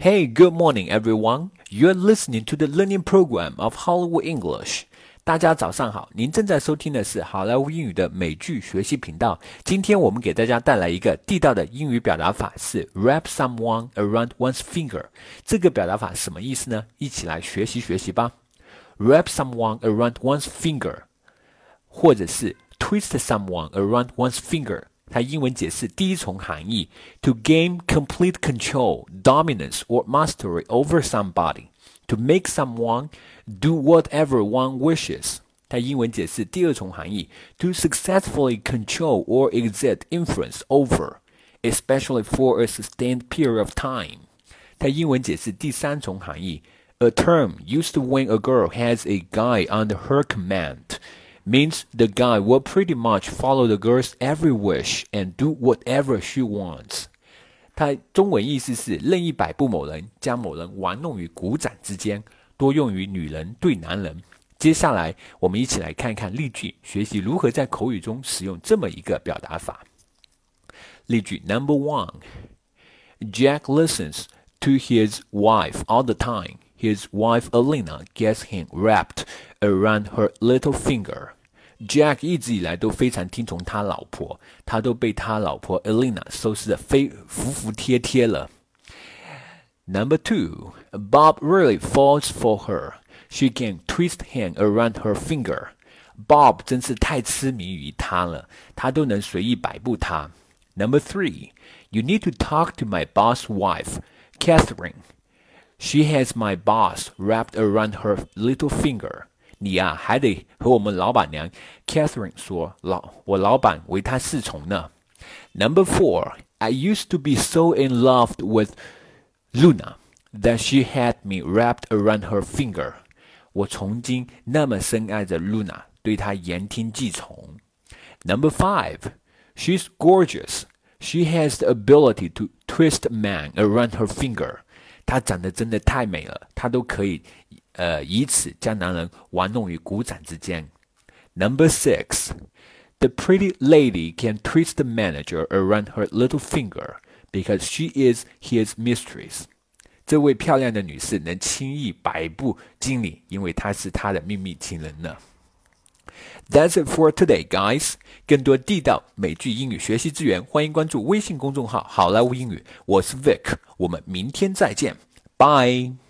Hey, good morning, everyone. You're listening to the learning program of Hollywood English. 大家早上好，您正在收听的是好莱坞英语的美剧学习频道。今天我们给大家带来一个地道的英语表达法，是 wrap someone around one's finger。这个表达法什么意思呢？一起来学习学习吧。wrap someone around one's finger，或者是 twist someone around one's finger。它英文解释第一重含义：to gain complete control, dominance, or mastery over somebody. To make someone do whatever one wishes. 它英文解释第二重含义：to successfully control or exert influence over, especially for a sustained period of time. 它英文解释第三重含义：a term used when a girl has a guy under her command means the guy will pretty much follow the girl's every wish and do whatever she wants。它中文意思是任意摆布某人，将某人玩弄于股掌之间，多用于女人对男人。接下来，我们一起来看看例句，学习如何在口语中使用这么一个表达法。例句 Number one: Jack listens to his wife all the time. His wife Alina gets him wrapped around her little finger. Jack 一直以来都非常听从他老婆，他都被他老婆 Elena 收拾的非服服帖帖了。Number two, Bob really falls for her. She can twist him around her finger. Bob 真是太痴迷于她了，他都能随意摆布她。Number three, you need to talk to my boss wife, Catherine. She has my boss wrapped around her little finger. 你呀、啊，还得和我们老板娘 Catherine 说，老我老板为她侍从呢。Number four, I used to be so in love with Luna that she had me wrapped around her finger. 我曾经那么深爱着 Luna，对她言听计从。Number five, she's gorgeous. She has the ability to twist a man around her finger. 她长得真的太美了，她都可以呃，以此将男人玩弄于股掌之间。Number six, the pretty lady can twist the manager around her little finger because she is his mistress. 这位漂亮的女士能轻易摆布经理，因为她是他的秘密情人呢。That's it for today, guys. 更多地道美剧英语学习资源，欢迎关注微信公众号“好莱坞英语”。我是 Vic，我们明天再见，Bye。